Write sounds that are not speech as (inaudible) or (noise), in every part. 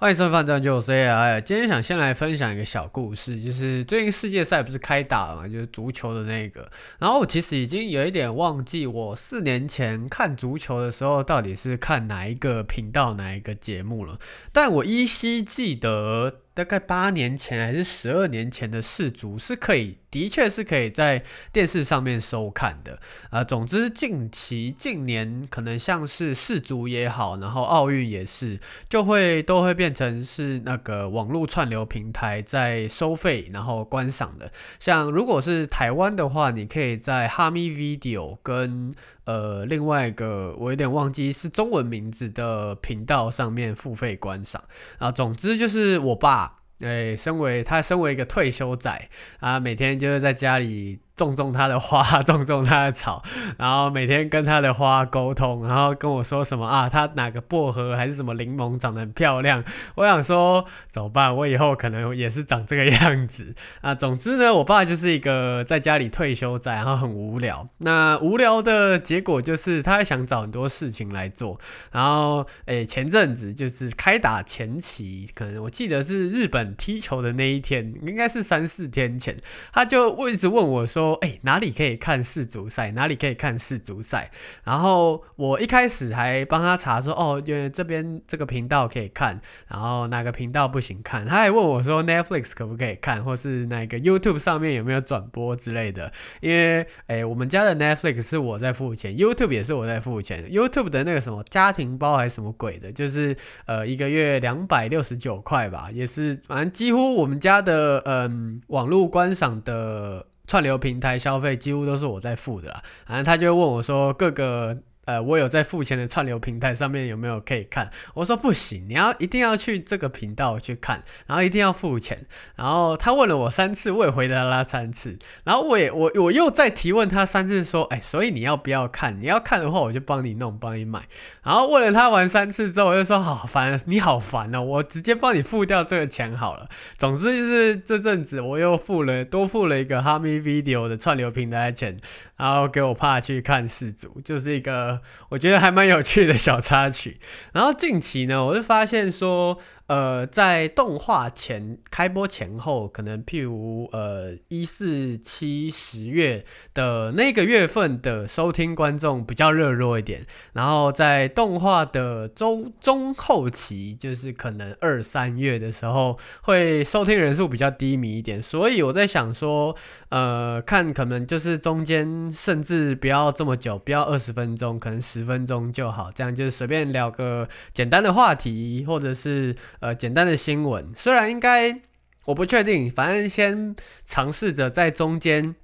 欢迎收看《饭就 C 啊！今天想先来分享一个小故事，就是最近世界赛不是开打了嘛，就是足球的那个。然后我其实已经有一点忘记，我四年前看足球的时候到底是看哪一个频道、哪一个节目了。但我依稀记得，大概八年前还是十二年前的世足是可以。的确是可以在电视上面收看的啊、总之，近期近年可能像是世足也好，然后奥运也是，就会都会变成是那个网络串流平台在收费，然后观赏的。像如果是台湾的话，你可以在哈密 Video 跟呃另外一个我有点忘记是中文名字的频道上面付费观赏啊。总之就是我爸。哎，身为他身为一个退休仔啊，每天就是在家里。种种他的花，(laughs) 种种他的草，然后每天跟他的花沟通，然后跟我说什么啊？他哪个薄荷还是什么柠檬长得很漂亮？我想说怎么办？我以后可能也是长这个样子 (laughs) 啊。总之呢，我爸就是一个在家里退休仔，然后很无聊。那无聊的结果就是他想找很多事情来做。然后诶，前阵子就是开打前期，可能我记得是日本踢球的那一天，应该是三四天前，他就一直问我说。哎、欸，哪里可以看世足赛？哪里可以看世足赛？然后我一开始还帮他查说，哦，因为这边这个频道可以看，然后哪个频道不行看？他还问我说，Netflix 可不可以看，或是那个 YouTube 上面有没有转播之类的？因为，哎、我们家的 Netflix 是我在付钱，YouTube 也是我在付钱。YouTube 的那个什么家庭包还是什么鬼的，就是呃一个月两百六十九块吧，也是反正几乎我们家的嗯网络观赏的。串流平台消费几乎都是我在付的啦，反正他就问我说各个。呃，我有在付钱的串流平台上面有没有可以看？我说不行，你要一定要去这个频道去看，然后一定要付钱。然后他问了我三次，我也回答了他三次。然后我也我我又再提问他三次，说，哎，所以你要不要看？你要看的话，我就帮你弄，帮你买。然后问了他完三次之后，我就说好烦，你好烦哦，我直接帮你付掉这个钱好了。总之就是这阵子我又付了多付了一个哈密 Video 的串流平台的钱，然后给我爸去看四组，就是一个。我觉得还蛮有趣的小插曲，然后近期呢，我就发现说。呃，在动画前开播前后，可能譬如呃一四七十月的那个月份的收听观众比较热络一点，然后在动画的中中后期，就是可能二三月的时候，会收听人数比较低迷一点。所以我在想说，呃，看可能就是中间甚至不要这么久，不要二十分钟，可能十分钟就好，这样就是随便聊个简单的话题，或者是。呃，简单的新闻，虽然应该我不确定，反正先尝试着在中间。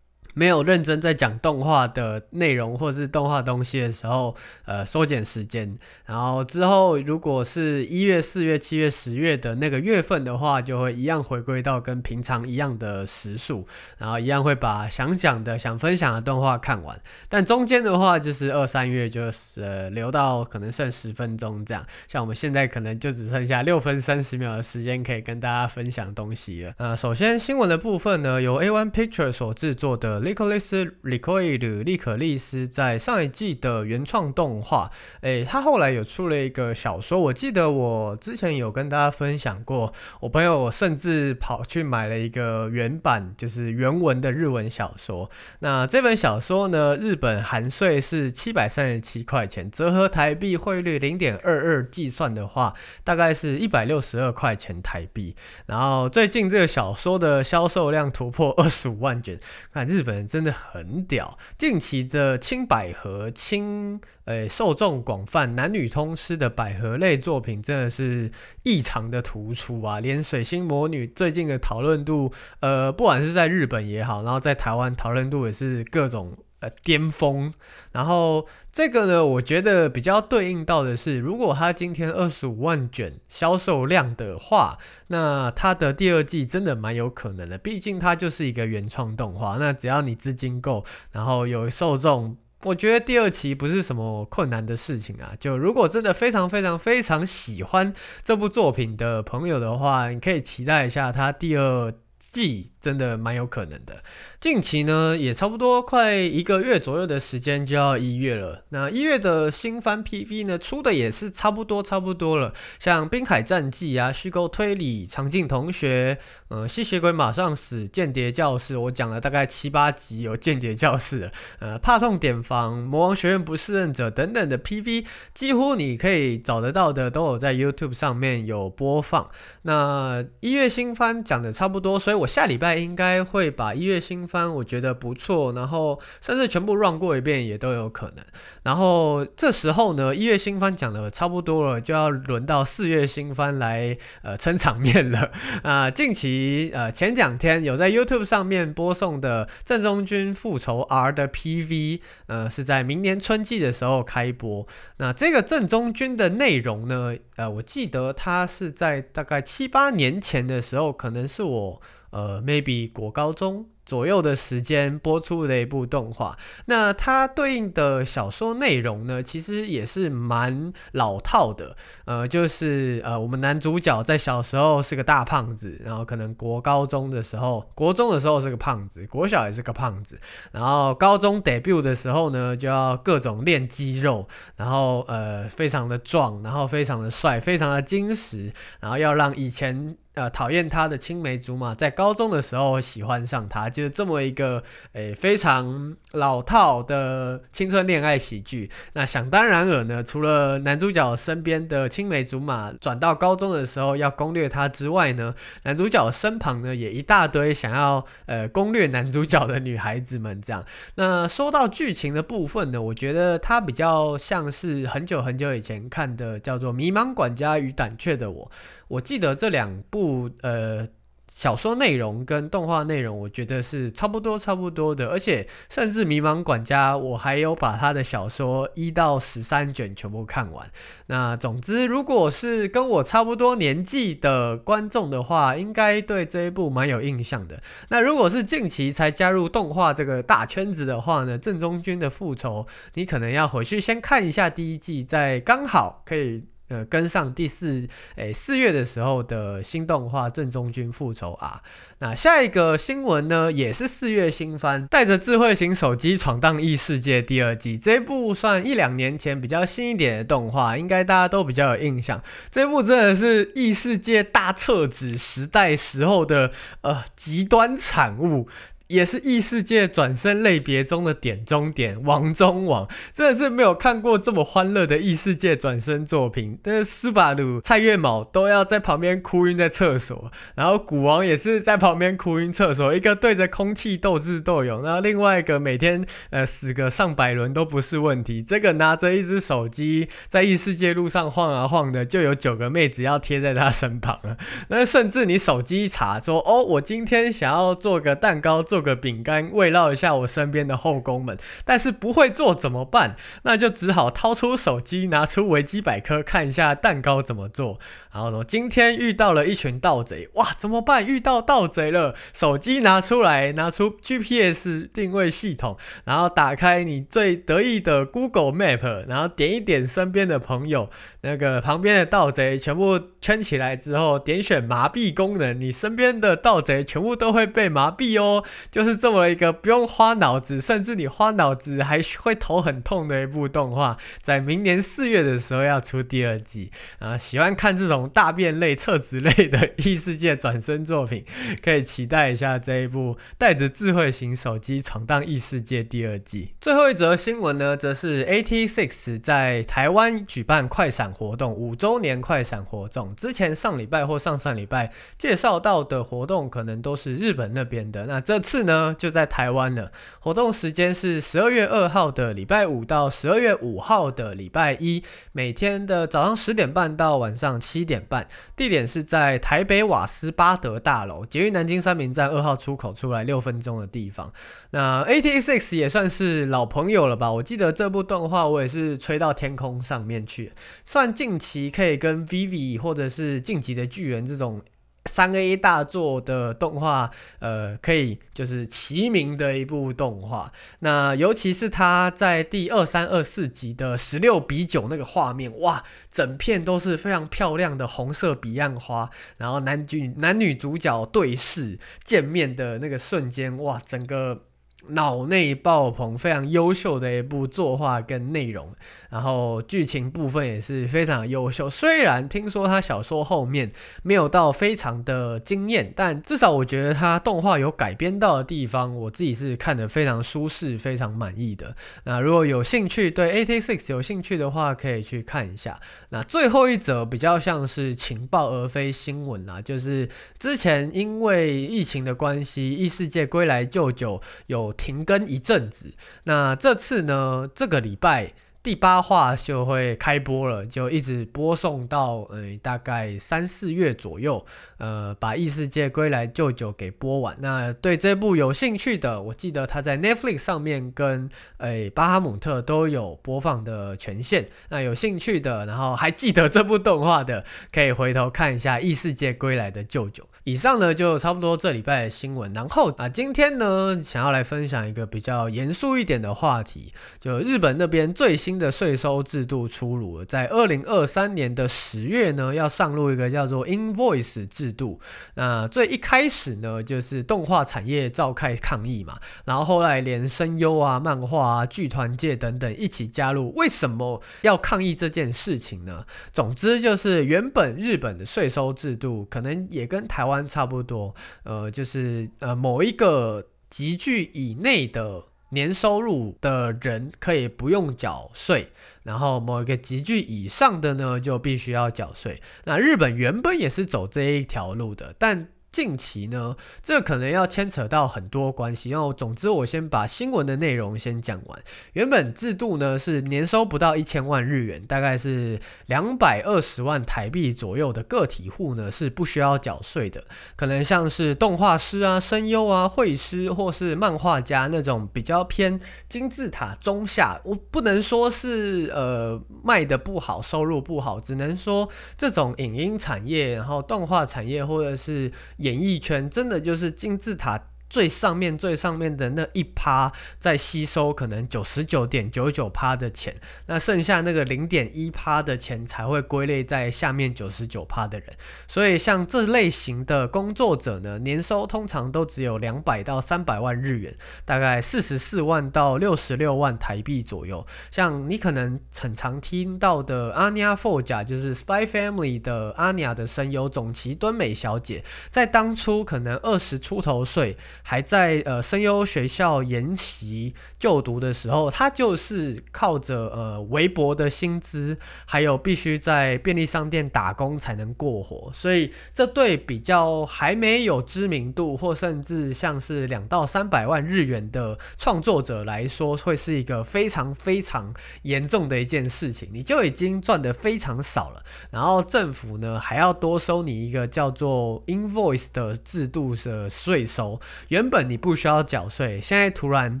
没有认真在讲动画的内容或是动画东西的时候，呃，缩减时间。然后之后，如果是一月、四月、七月、十月的那个月份的话，就会一样回归到跟平常一样的时数，然后一样会把想讲的、想分享的动画看完。但中间的话，就是二三月就是呃留到可能剩十分钟这样。像我们现在可能就只剩下六分三十秒的时间可以跟大家分享东西了。呃，首先新闻的部分呢，由 A One Picture 所制作的。利克利斯·利克伊鲁利可利斯在上一季的原创动画，诶，他后来有出了一个小说，我记得我之前有跟大家分享过，我朋友甚至跑去买了一个原版，就是原文的日文小说。那这本小说呢，日本含税是七百三十七块钱，折合台币汇率零点二二计算的话，大概是一百六十二块钱台币。然后最近这个小说的销售量突破二十五万卷，看日本。真的很屌！近期的青百合、青呃受众广泛、男女通吃的百合类作品，真的是异常的突出啊！连水星魔女最近的讨论度，呃，不管是在日本也好，然后在台湾讨论度也是各种。呃，巅峰。然后这个呢，我觉得比较对应到的是，如果他今天二十五万卷销售量的话，那他的第二季真的蛮有可能的。毕竟它就是一个原创动画，那只要你资金够，然后有受众，我觉得第二期不是什么困难的事情啊。就如果真的非常非常非常喜欢这部作品的朋友的话，你可以期待一下他第二。季真的蛮有可能的。近期呢，也差不多快一个月左右的时间就要一月了。那一月的新番 PV 呢，出的也是差不多差不多了。像《滨海战记》啊，虚构推理，《长镜同学》，呃，吸血鬼马上死，《间谍教室》，我讲了大概七八集有《间谍教室》。呃，怕痛点防，《魔王学院不适任者》等等的 PV，几乎你可以找得到的都有在 YouTube 上面有播放。那一月新番讲的差不多，所以我下礼拜应该会把一月新番我觉得不错，然后甚至全部 run 过一遍也都有可能。然后这时候呢，一月新番讲的差不多了，就要轮到四月新番来呃撑场面了。啊、近期呃前两天有在 YouTube 上面播送的《正中君复仇 R》的 PV，呃是在明年春季的时候开播。那这个正中君的内容呢，呃我记得它是在大概七八年前的时候，可能是我呃 maybe 国高中。左右的时间播出的一部动画，那它对应的小说内容呢，其实也是蛮老套的。呃，就是呃，我们男主角在小时候是个大胖子，然后可能国高中的时候，国中的时候是个胖子，国小也是个胖子，然后高中 debut 的时候呢，就要各种练肌肉，然后呃，非常的壮，然后非常的帅，非常的精实，然后要让以前。呃，讨厌他的青梅竹马，在高中的时候喜欢上他，就是这么一个诶、非常老套的青春恋爱喜剧。那想当然尔呢，除了男主角身边的青梅竹马转到高中的时候要攻略他之外呢，男主角身旁呢也一大堆想要呃攻略男主角的女孩子们。这样，那说到剧情的部分呢，我觉得它比较像是很久很久以前看的，叫做《迷茫管家与胆怯的我》。我记得这两部呃小说内容跟动画内容，我觉得是差不多差不多的，而且甚至《迷茫管家》，我还有把他的小说一到十三卷全部看完。那总之，如果是跟我差不多年纪的观众的话，应该对这一部蛮有印象的。那如果是近期才加入动画这个大圈子的话呢，正中君的复仇，你可能要回去先看一下第一季，再刚好可以。呃，跟上第四，诶，四月的时候的新动画《正中君复仇》啊，那下一个新闻呢，也是四月新番，带着智慧型手机闯荡异世界第二季。这部算一两年前比较新一点的动画，应该大家都比较有印象。这部真的是异世界大厕纸时代时候的呃极端产物。也是异世界转生类别中的点中点，王中王，真的是没有看过这么欢乐的异世界转生作品。但是斯巴鲁、蔡月卯都要在旁边哭晕在厕所，然后古王也是在旁边哭晕厕所，一个对着空气斗智斗勇，然后另外一个每天呃死个上百轮都不是问题。这个拿着一只手机在异世界路上晃啊晃的，就有九个妹子要贴在他身旁了。那甚至你手机一查说，哦，我今天想要做个蛋糕做。做个饼干慰劳一下我身边的后宫们，但是不会做怎么办？那就只好掏出手机，拿出维基百科看一下蛋糕怎么做。然后呢，今天遇到了一群盗贼，哇，怎么办？遇到盗贼了，手机拿出来，拿出 GPS 定位系统，然后打开你最得意的 Google Map，然后点一点身边的朋友，那个旁边的盗贼全部圈起来之后，点选麻痹功能，你身边的盗贼全部都会被麻痹哦。就是这么一个不用花脑子，甚至你花脑子还会头很痛的一部动画，在明年四月的时候要出第二季啊！喜欢看这种大便类、厕纸类的异世界转生作品，可以期待一下这一部带着智慧型手机闯荡异世界第二季。最后一则新闻呢，则是 AT Six 在台湾举办快闪活动，五周年快闪活动。之前上礼拜或上上礼拜介绍到的活动，可能都是日本那边的，那这次次。呢，就在台湾了。活动时间是十二月二号的礼拜五到十二月五号的礼拜一，每天的早上十点半到晚上七点半。地点是在台北瓦斯巴德大楼，捷运南京三民站二号出口出来六分钟的地方。那 AT6 也算是老朋友了吧？我记得这部动画我也是吹到天空上面去，算近期可以跟 Vivi 或者是晋级的巨人这种。三 A 大作的动画，呃，可以就是齐名的一部动画。那尤其是他在第二三二四集的十六比九那个画面，哇，整片都是非常漂亮的红色彼岸花，然后男女男女主角对视见面的那个瞬间，哇，整个。脑内爆棚，非常优秀的一部作画跟内容，然后剧情部分也是非常优秀。虽然听说他小说后面没有到非常的惊艳，但至少我觉得他动画有改编到的地方，我自己是看得非常舒适、非常满意的。那如果有兴趣对 A T Six 有兴趣的话，可以去看一下。那最后一则比较像是情报而非新闻啦，就是之前因为疫情的关系，《异世界归来舅舅》有。停更一阵子，那这次呢？这个礼拜。第八话就会开播了，就一直播送到呃大概三四月左右，呃把异世界归来舅舅给播完。那对这部有兴趣的，我记得他在 Netflix 上面跟诶巴哈姆特都有播放的权限。那有兴趣的，然后还记得这部动画的，可以回头看一下异世界归来的舅舅。以上呢就差不多这礼拜的新闻。然后啊，今天呢想要来分享一个比较严肃一点的话题，就日本那边最新。新的税收制度出炉了，在二零二三年的十月呢，要上路一个叫做 Invoice 制度。那最一开始呢，就是动画产业召开抗议嘛，然后后来连声优啊、漫画啊、剧团界等等一起加入。为什么要抗议这件事情呢？总之就是原本日本的税收制度可能也跟台湾差不多，呃，就是呃某一个集聚以内的。年收入的人可以不用缴税，然后某一个级距以上的呢，就必须要缴税。那日本原本也是走这一条路的，但。近期呢，这可能要牵扯到很多关系。然后，总之，我先把新闻的内容先讲完。原本制度呢是年收不到一千万日元，大概是两百二十万台币左右的个体户呢是不需要缴税的。可能像是动画师啊、声优啊、绘师或是漫画家那种比较偏金字塔中下，我不能说是呃卖得不好、收入不好，只能说这种影音产业、然后动画产业或者是。演艺圈真的就是金字塔。最上面最上面的那一趴在吸收可能九十九点九九趴的钱，那剩下那个零点一趴的钱才会归类在下面九十九趴的人。所以像这类型的工作者呢，年收通常都只有两百到三百万日元，大概四十四万到六十六万台币左右。像你可能很常听到的阿尼亚·佛甲，就是《Spy Family》的阿尼亚的声优总崎敦美小姐，在当初可能二十出头岁。还在呃声优学校研习就读的时候，他就是靠着呃微薄的薪资，还有必须在便利商店打工才能过活，所以这对比较还没有知名度或甚至像是两到三百万日元的创作者来说，会是一个非常非常严重的一件事情。你就已经赚得非常少了，然后政府呢还要多收你一个叫做 invoice 的制度的税收。原本你不需要缴税，现在突然。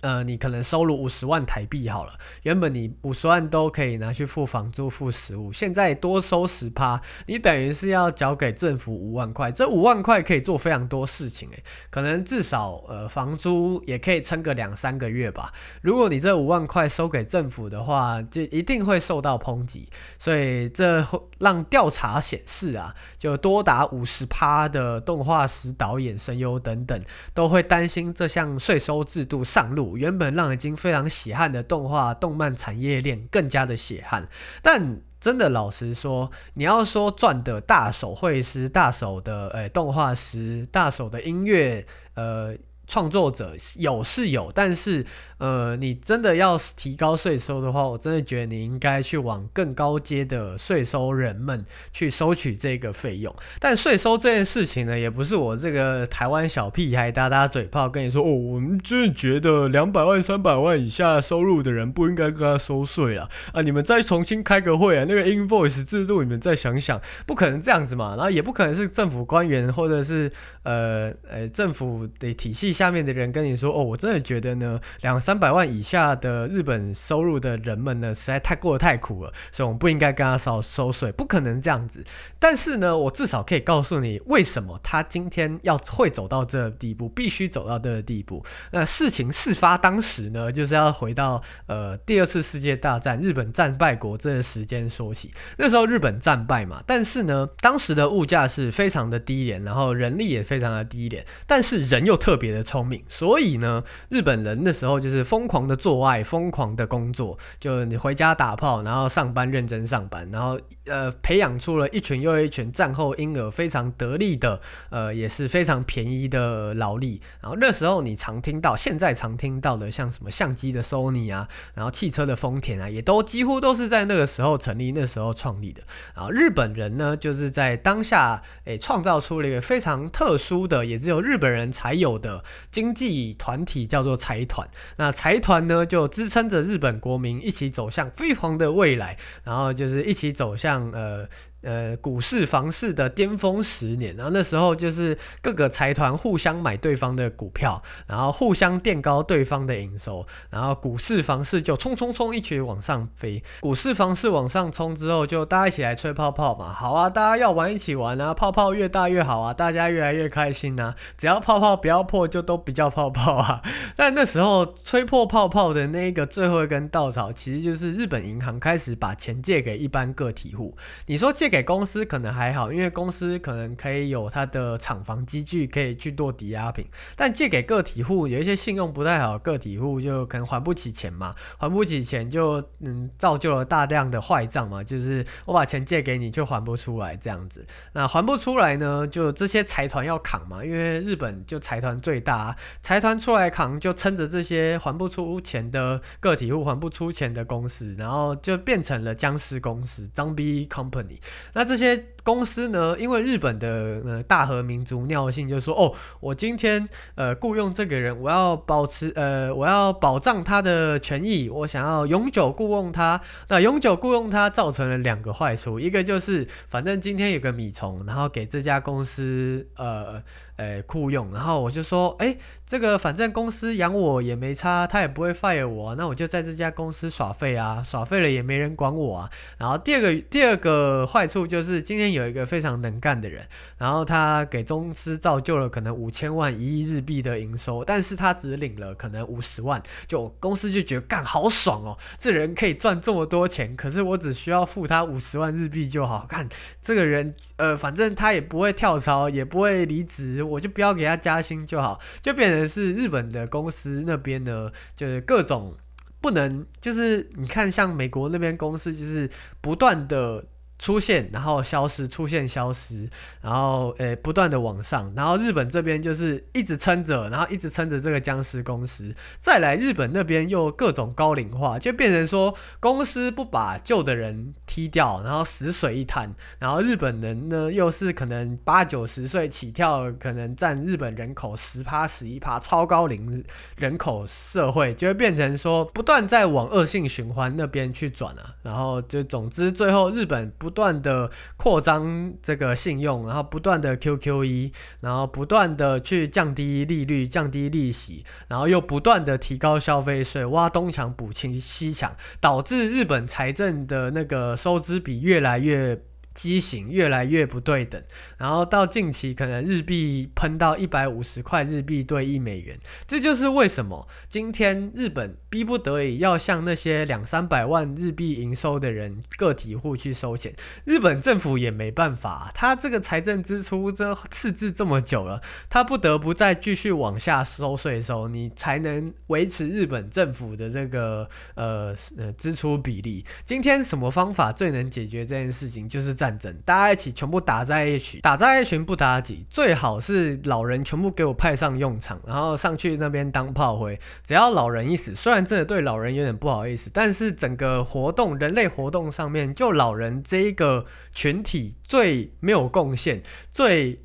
呃，你可能收入五十万台币好了，原本你五十万都可以拿去付房租、付食物，现在多收十趴，你等于是要交给政府五万块。这五万块可以做非常多事情诶，可能至少呃房租也可以撑个两三个月吧。如果你这五万块收给政府的话，就一定会受到抨击。所以这让调查显示啊，就多达五十趴的动画师、导演、声优等等都会担心这项税收制度上路。原本让已经非常血汗的动画、动漫产业链更加的血汗，但真的老实说，你要说赚的大手绘师、大手的诶、动画师、大手的音乐呃。创作者有是有，但是呃，你真的要提高税收的话，我真的觉得你应该去往更高阶的税收人们去收取这个费用。但税收这件事情呢，也不是我这个台湾小屁孩打打嘴炮跟你说哦，我们真的觉得两百万、三百万以下收入的人不应该跟他收税啊啊！你们再重新开个会啊，那个 invoice 制度你们再想想，不可能这样子嘛，然后也不可能是政府官员或者是呃呃政府的体系。下面的人跟你说，哦，我真的觉得呢，两三百万以下的日本收入的人们呢，实在太过得太苦了，所以我们不应该跟他少收税，不可能这样子。但是呢，我至少可以告诉你，为什么他今天要会走到这地步，必须走到这个地步。那事情事发当时呢，就是要回到呃第二次世界大战日本战败国这个时间说起。那时候日本战败嘛，但是呢，当时的物价是非常的低廉，然后人力也非常的低廉，但是人又特别的聪明，所以呢，日本人那时候就是疯狂的做爱，疯狂的工作，就你回家打炮，然后上班认真上班，然后呃培养出了一群又一群战后婴儿非常得力的，呃也是非常便宜的劳力。然后那时候你常听到，现在常听到的像什么相机的 Sony 啊，然后汽车的丰田啊，也都几乎都是在那个时候成立，那时候创立的。然后日本人呢，就是在当下诶创造出了一个非常特殊的，也只有日本人才有的经济团体，叫做财团。那财团呢，就支撑着日本国民一起走向辉煌的未来，然后就是一起走向呃。呃，股市房市的巅峰十年，然后那时候就是各个财团互相买对方的股票，然后互相垫高对方的营收，然后股市房市就冲冲冲一起往上飞。股市房市往上冲之后，就大家一起来吹泡泡嘛。好啊，大家要玩一起玩啊，泡泡越大越好啊，大家越来越开心啊。只要泡泡不要破，就都不叫泡泡啊。(laughs) 但那时候吹破泡泡的那个最后一根稻草，其实就是日本银行开始把钱借给一般个体户。你说借？给公司可能还好，因为公司可能可以有它的厂房积聚，可以去做抵押品。但借给个体户，有一些信用不太好，个体户就可能还不起钱嘛，还不起钱就嗯造就了大量的坏账嘛，就是我把钱借给你，就还不出来这样子。那还不出来呢，就这些财团要扛嘛，因为日本就财团最大，财团出来扛，就撑着这些还不出钱的个体户，还不出钱的公司，然后就变成了僵尸公司 （Zombie Company）。那这些公司呢，因为日本的呃大和民族尿性，就是说哦，我今天呃雇佣这个人，我要保持呃我要保障他的权益，我想要永久雇佣他。那永久雇佣他造成了两个坏处，一个就是反正今天有个米虫，然后给这家公司呃。呃，雇佣，然后我就说，哎，这个反正公司养我也没差，他也不会 fire 我，那我就在这家公司耍废啊，耍废了也没人管我啊。然后第二个第二个坏处就是今天有一个非常能干的人，然后他给公司造就了可能五千万、一亿日币的营收，但是他只领了可能五十万，就公司就觉得干好爽哦，这人可以赚这么多钱，可是我只需要付他五十万日币就好，看这个人，呃，反正他也不会跳槽，也不会离职。我就不要给他加薪就好，就变成是日本的公司那边呢，就是各种不能，就是你看像美国那边公司，就是不断的。出现，然后消失，出现消失，然后诶不断的往上，然后日本这边就是一直撑着，然后一直撑着这个僵尸公司。再来日本那边又各种高龄化，就变成说公司不把旧的人踢掉，然后死水一滩，然后日本人呢又是可能八九十岁起跳，可能占日本人口十趴十一趴超高龄人口社会，就会变成说不断在往恶性循环那边去转啊，然后就总之最后日本不。不断的扩张这个信用，然后不断的 QQE，然后不断的去降低利率、降低利息，然后又不断的提高消费税，挖东墙补西西墙，导致日本财政的那个收支比越来越。畸形越来越不对等，然后到近期可能日币喷到一百五十块日币兑一美元，这就是为什么今天日本逼不得已要向那些两三百万日币营收的人个体户去收钱，日本政府也没办法，他这个财政支出这赤字这么久了，他不得不再继续往下收税收，你才能维持日本政府的这个呃呃支出比例。今天什么方法最能解决这件事情？就是在战争，大家一起全部打在一起，打在一群不打紧，最好是老人全部给我派上用场，然后上去那边当炮灰。只要老人一死，虽然真的对老人有点不好意思，但是整个活动，人类活动上面，就老人这一个群体最没有贡献，最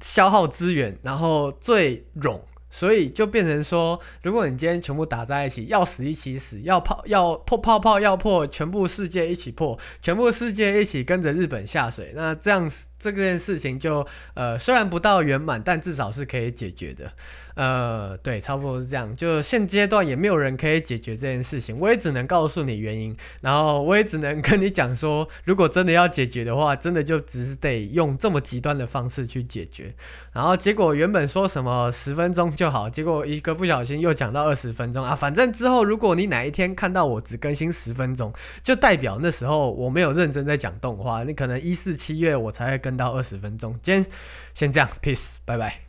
消耗资源，然后最冗。所以就变成说，如果你今天全部打在一起，要死一起死，要泡要破泡泡要破，全部世界一起破，全部世界一起跟着日本下水，那这样这件事情就呃虽然不到圆满，但至少是可以解决的。呃，对，差不多是这样。就现阶段也没有人可以解决这件事情，我也只能告诉你原因，然后我也只能跟你讲说，如果真的要解决的话，真的就只是得用这么极端的方式去解决。然后结果原本说什么十分钟。就好，结果一个不小心又讲到二十分钟啊！反正之后如果你哪一天看到我只更新十分钟，就代表那时候我没有认真在讲动画，你可能一四七月我才会更到二十分钟。今天先这样，peace，拜拜。